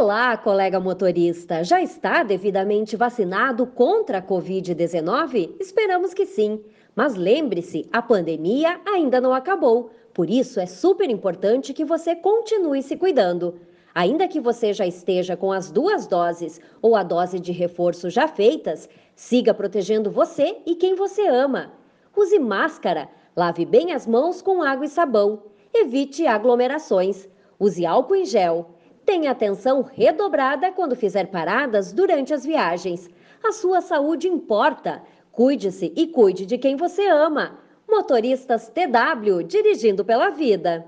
Olá, colega motorista! Já está devidamente vacinado contra a Covid-19? Esperamos que sim. Mas lembre-se, a pandemia ainda não acabou. Por isso é super importante que você continue se cuidando. Ainda que você já esteja com as duas doses ou a dose de reforço já feitas, siga protegendo você e quem você ama. Use máscara, lave bem as mãos com água e sabão, evite aglomerações, use álcool em gel. Tenha atenção redobrada quando fizer paradas durante as viagens. A sua saúde importa. Cuide-se e cuide de quem você ama. Motoristas TW dirigindo pela vida.